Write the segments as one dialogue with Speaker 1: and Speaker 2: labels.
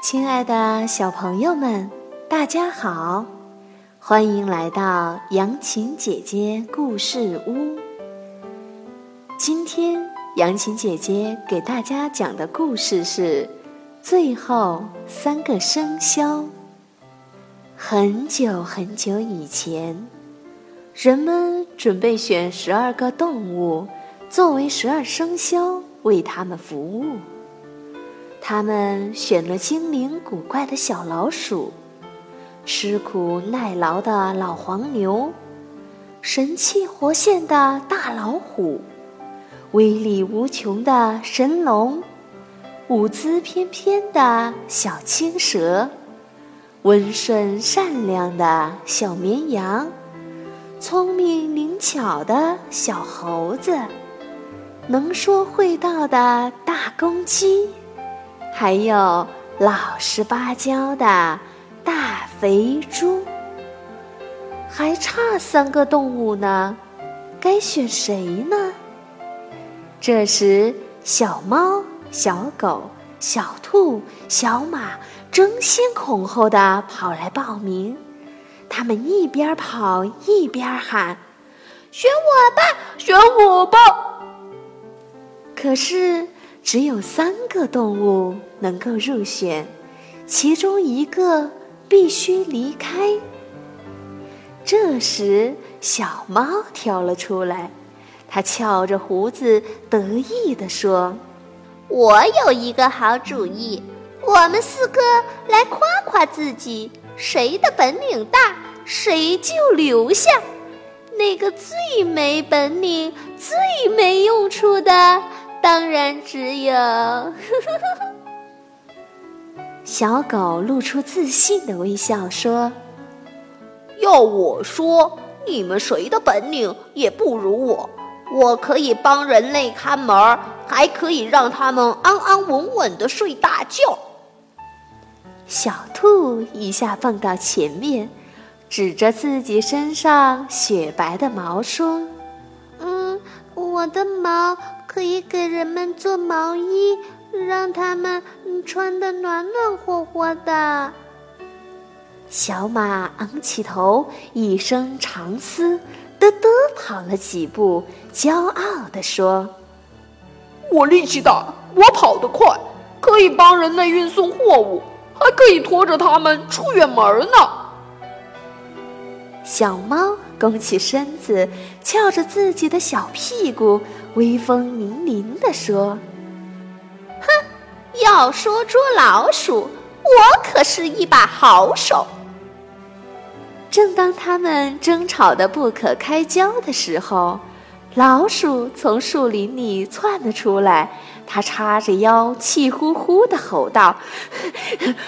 Speaker 1: 亲爱的小朋友们，大家好，欢迎来到杨琴姐姐故事屋。今天，杨琴姐姐给大家讲的故事是《最后三个生肖》。很久很久以前，人们准备选十二个动物作为十二生肖，为他们服务。他们选了精灵古怪的小老鼠，吃苦耐劳的老黄牛，神气活现的大老虎，威力无穷的神龙，舞姿翩翩的小青蛇，温顺善良的小绵羊，聪明灵巧的小猴子，能说会道的大公鸡。还有老实巴交的大肥猪，还差三个动物呢，该选谁呢？这时，小猫、小狗、小兔、小马争先恐后的跑来报名。他们一边跑一边喊：“选我吧，选我吧！”可是。只有三个动物能够入选，其中一个必须离开。这时，小猫跳了出来，它翘着胡子，得意地说：“
Speaker 2: 我有一个好主意，我们四个来夸夸自己，谁的本领大，谁就留下；那个最没本领、最没用处的。”当然只有，
Speaker 1: 小狗露出自信的微笑说：“
Speaker 3: 要我说，你们谁的本领也不如我。我可以帮人类看门，还可以让他们安安稳稳的睡大觉。”
Speaker 1: 小兔一下蹦到前面，指着自己身上雪白的毛说：“
Speaker 2: 嗯，我的毛。”可以给人们做毛衣，让他们穿得暖暖和和的。
Speaker 1: 小马昂起头，一声长嘶，嘚嘚跑了几步，骄傲地说：“
Speaker 4: 我力气大，我跑得快，可以帮人类运送货物，还可以拖着他们出远门呢。”
Speaker 1: 小猫弓起身子，翘着自己的小屁股。威风凛凛地说：“
Speaker 2: 哼，要说捉老鼠，我可是一把好手。”
Speaker 1: 正当他们争吵得不可开交的时候，老鼠从树林里窜了出来。它叉着腰，气呼呼地吼道：“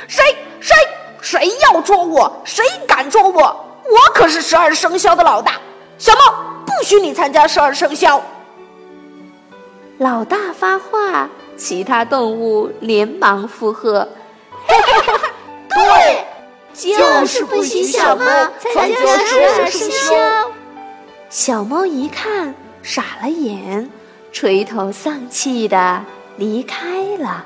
Speaker 3: 谁谁谁要捉我？谁敢捉我？我可是十二生肖的老大！小猫，不许你参加十二生肖！”
Speaker 1: 老大发话，其他动物连忙附和：“
Speaker 2: 对，就是不许小猫参加十二生肖。”
Speaker 1: 小猫一看，傻了眼，垂头丧气的离开了。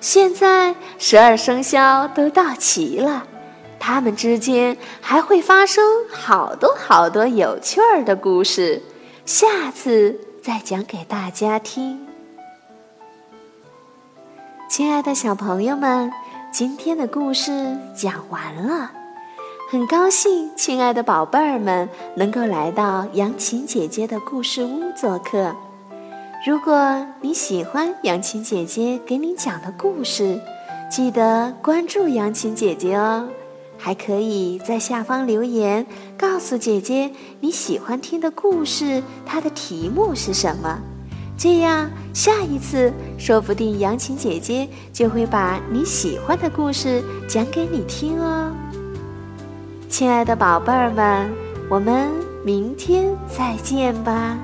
Speaker 1: 现在十二生肖都到齐了，他们之间还会发生好多好多有趣儿的故事。下次。再讲给大家听，亲爱的小朋友们，今天的故事讲完了。很高兴，亲爱的宝贝儿们能够来到杨琴姐姐的故事屋做客。如果你喜欢杨琴姐姐给你讲的故事，记得关注杨琴姐姐哦。还可以在下方留言，告诉姐姐你喜欢听的故事，它的题目是什么？这样下一次说不定杨琴姐姐就会把你喜欢的故事讲给你听哦。亲爱的宝贝儿们，我们明天再见吧。